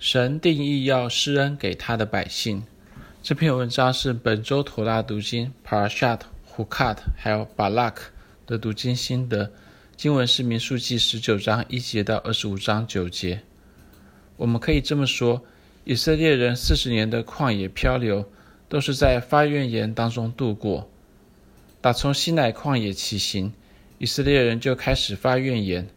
神定义要施恩给他的百姓。这篇文章是本周妥拉读经 Parashat Hukat 还有 Balak 的读经心得。经文是民数记十九章一节到二十五章九节。我们可以这么说：以色列人四十年的旷野漂流，都是在发怨言当中度过。打从西乃旷野起行，以色列人就开始发怨言。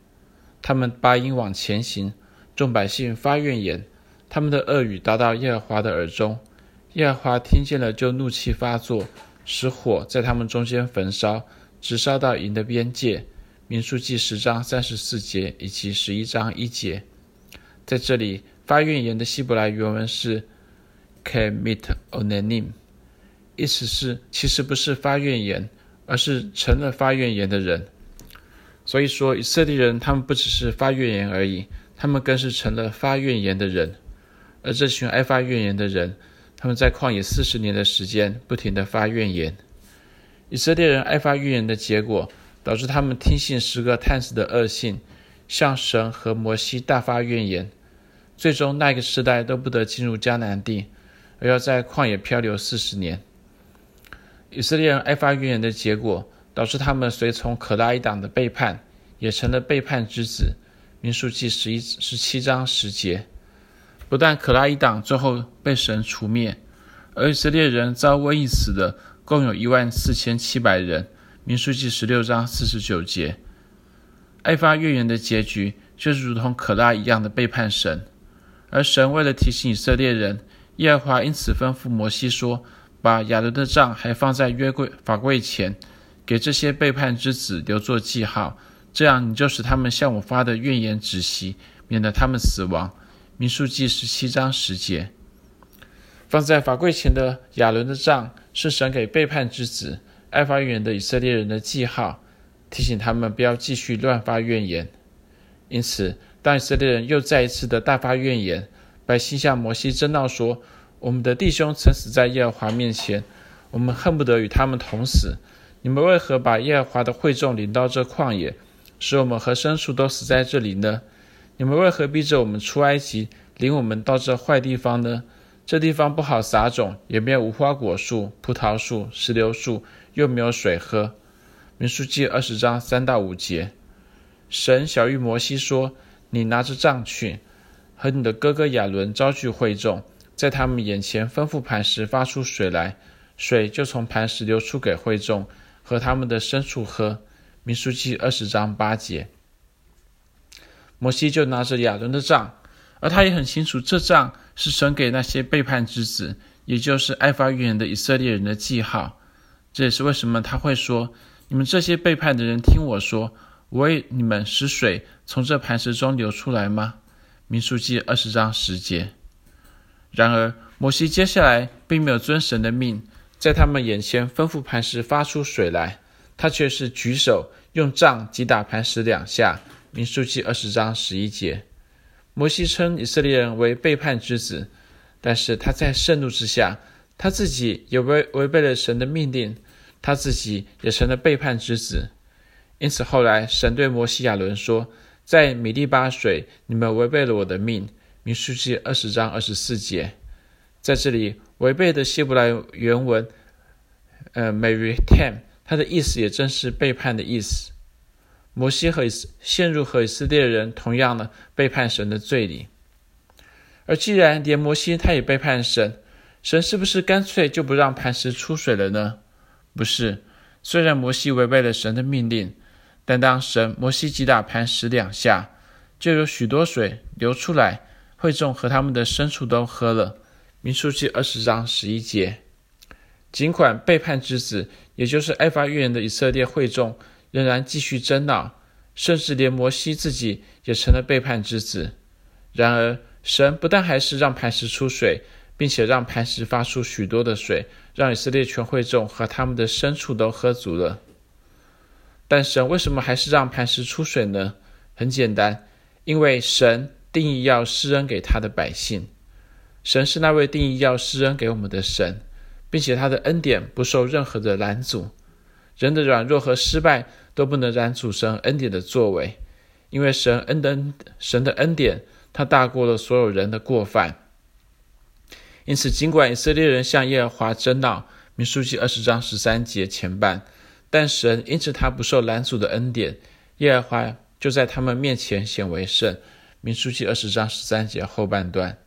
他们八音往前行，众百姓发怨言。他们的恶语达到耶和华的耳中，耶和华听见了，就怒气发作，使火在他们中间焚烧，直烧到营的边界。民数记十章三十四节以及十一章一节，在这里发怨言的希伯来原文是 “kemit onanim”，意思是其实不是发怨言，而是成了发怨言的人。所以说，以色列人他们不只是发怨言而已，他们更是成了发怨言的人。而这群爱发怨言的人，他们在旷野四十年的时间，不停地发怨言。以色列人爱发怨言的结果，导致他们听信十个探子的恶信，向神和摩西大发怨言。最终，那个世代都不得进入迦南地，而要在旷野漂流四十年。以色列人爱发怨言的结果，导致他们随从可拉一党的背叛，也成了背叛之子。民数记十一十七章十节。不但可拉一党最后被神除灭，而以色列人遭瘟疫死的共有一万四千七百人。民书记十六章四十九节。爱发怨言的结局就是如同可拉一样的背叛神，而神为了提醒以色列人，耶和华因此吩咐摩西说：“把亚伦的杖还放在约柜法柜前，给这些背叛之子留作记号，这样你就使他们向我发的怨言止息，免得他们死亡。”民数记十七章十节，放在法柜前的亚伦的杖，是神给背叛之子、爱发怨言的以色列人的记号，提醒他们不要继续乱发怨言。因此，当以色列人又再一次的大发怨言，百姓向摩西争闹说：“我们的弟兄曾死在耶和华面前，我们恨不得与他们同死。你们为何把耶和华的会众领到这旷野，使我们和牲畜都死在这里呢？”你们为何逼着我们出埃及，领我们到这坏地方呢？这地方不好撒种，也没有无花果树、葡萄树、石榴树，又没有水喝。民数记二十章三到五节，神小玉摩西说：“你拿着杖去，和你的哥哥亚伦招聚会众，在他们眼前吩咐磐石发出水来，水就从磐石流出给会众和他们的牲畜喝。”民数记二十章八节。摩西就拿着亚伦的杖，而他也很清楚，这杖是神给那些背叛之子，也就是爱发怨言的以色列人的记号。这也是为什么他会说：“你们这些背叛的人，听我说，我为你们使水从这磐石中流出来吗？”民数记二十章十节。然而，摩西接下来并没有遵神的命，在他们眼前吩咐磐石发出水来，他却是举手用杖击打磐石两下。民数记二十章十一节，摩西称以色列人为背叛之子，但是他在盛怒之下，他自己也违违背了神的命令，他自己也成了背叛之子。因此后来神对摩西亚伦说：“在米利巴水，你们违背了我的命。”民数记二十章二十四节，在这里违背的希伯来原文，呃，Meritem，它的意思也正是背叛的意思。摩西和陷入和以色列人同样的背叛神的罪里，而既然连摩西他也背叛神，神是不是干脆就不让磐石出水了呢？不是，虽然摩西违背了神的命令，但当神摩西击打磐石两下，就有许多水流出来，会众和他们的牲畜都喝了。民数记二十章十一节。尽管背叛之子，也就是爱发怨言的以色列会众。仍然继续争闹，甚至连摩西自己也成了背叛之子。然而，神不但还是让磐石出水，并且让磐石发出许多的水，让以色列全会众和他们的牲畜都喝足了。但神为什么还是让磐石出水呢？很简单，因为神定义要施恩给他的百姓。神是那位定义要施恩给我们的神，并且他的恩典不受任何的拦阻。人的软弱和失败都不能拦阻神恩典的作为，因为神恩的恩神的恩典他大过了所有人的过犯。因此，尽管以色列人向耶和华争闹，民数记二十章十三节前半，但神因此他不受拦阻的恩典，耶和华就在他们面前显为圣。民数记二十章十三节后半段，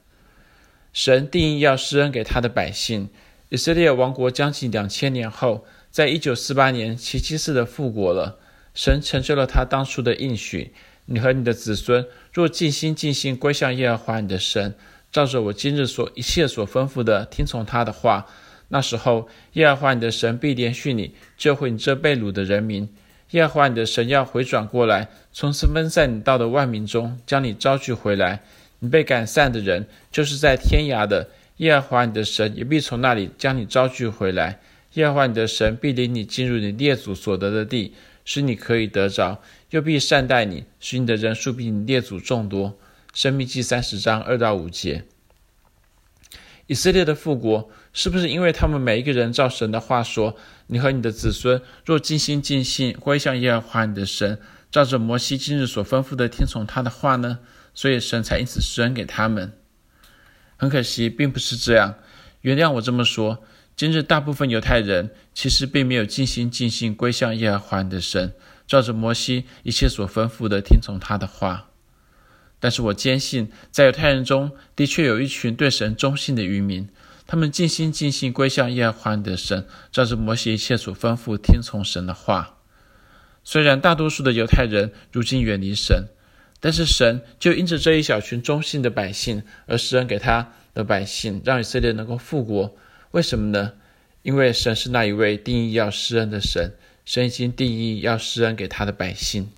神定义要施恩给他的百姓。以色列王国将近两千年后，在一九四八年奇迹似的复国了。神成就了他当初的应许：你和你的子孙若尽心尽性归向耶和华你的神，照着我今日所一切所吩咐的听从他的话，那时候耶和华你的神必怜恤你，救回你这被掳的人民。耶和华你的神要回转过来，从分散你到的万民中将你招聚回来。你被赶散的人，就是在天涯的。耶和华你的神也必从那里将你招聚回来。耶和华你的神必领你进入你列祖所得的地，使你可以得着，又必善待你，使你的人数比你列祖众多。申命记三十章二到五节。以色列的复国，是不是因为他们每一个人照神的话说：“你和你的子孙若尽心尽性归向耶和华你的神，照着摩西今日所吩咐的听从他的话呢？”所以神才因此施恩给他们。很可惜，并不是这样。原谅我这么说，今日大部分犹太人其实并没有尽心尽性归向耶和华的神，照着摩西一切所吩咐的听从他的话。但是我坚信，在犹太人中的确有一群对神忠信的余民，他们尽心尽性归向耶和华的神，照着摩西一切所吩咐听从神的话。虽然大多数的犹太人如今远离神。但是神就因着这一小群忠信的百姓而施恩给他的百姓，让以色列能够复国。为什么呢？因为神是那一位定义要施恩的神，神已经定义要施恩给他的百姓。